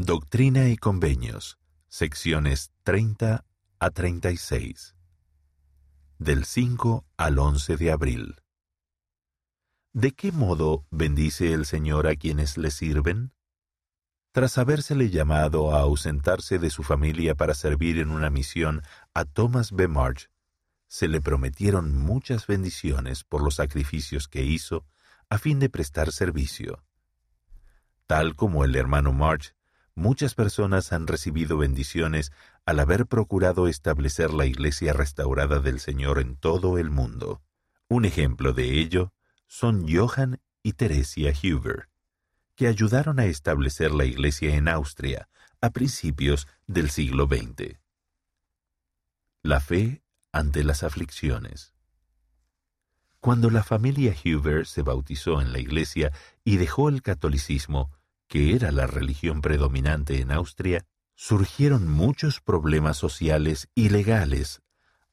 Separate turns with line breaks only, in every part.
Doctrina y Convenios, secciones 30 a 36. Del 5 al 11 de abril. ¿De qué modo bendice el Señor a quienes le sirven? Tras habérsele llamado a ausentarse de su familia para servir en una misión a Thomas B. March, se le prometieron muchas bendiciones por los sacrificios que hizo a fin de prestar servicio. Tal como el hermano March, muchas personas han recibido bendiciones al haber procurado establecer la iglesia restaurada del Señor en todo el mundo. Un ejemplo de ello son Johann y Teresia Huber, que ayudaron a establecer la iglesia en Austria a principios del siglo XX. La fe ante las aflicciones. Cuando la familia Huber se bautizó en la iglesia y dejó el catolicismo, que era la religión predominante en Austria, surgieron muchos problemas sociales y legales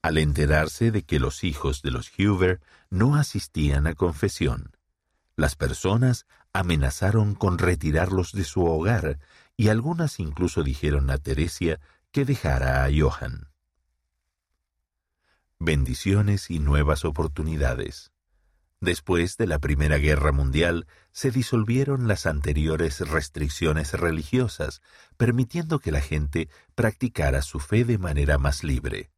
al enterarse de que los hijos de los Huber no asistían a confesión. Las personas amenazaron con retirarlos de su hogar y algunas incluso dijeron a Teresia que dejara a Johann. Bendiciones y nuevas oportunidades. Después de la Primera Guerra Mundial, se disolvieron las anteriores restricciones religiosas, permitiendo que la gente practicara su fe de manera más libre.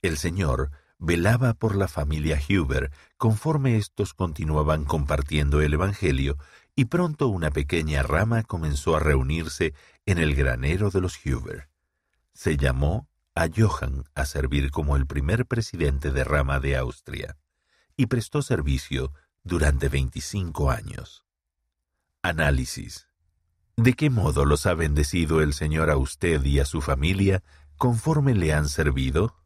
El Señor velaba por la familia Huber conforme éstos continuaban compartiendo el Evangelio, y pronto una pequeña rama comenzó a reunirse en el granero de los Huber. Se llamó a Johann a servir como el primer presidente de rama de Austria y prestó servicio durante 25 años. Análisis. ¿De qué modo los ha bendecido el Señor a usted y a su familia conforme le han servido?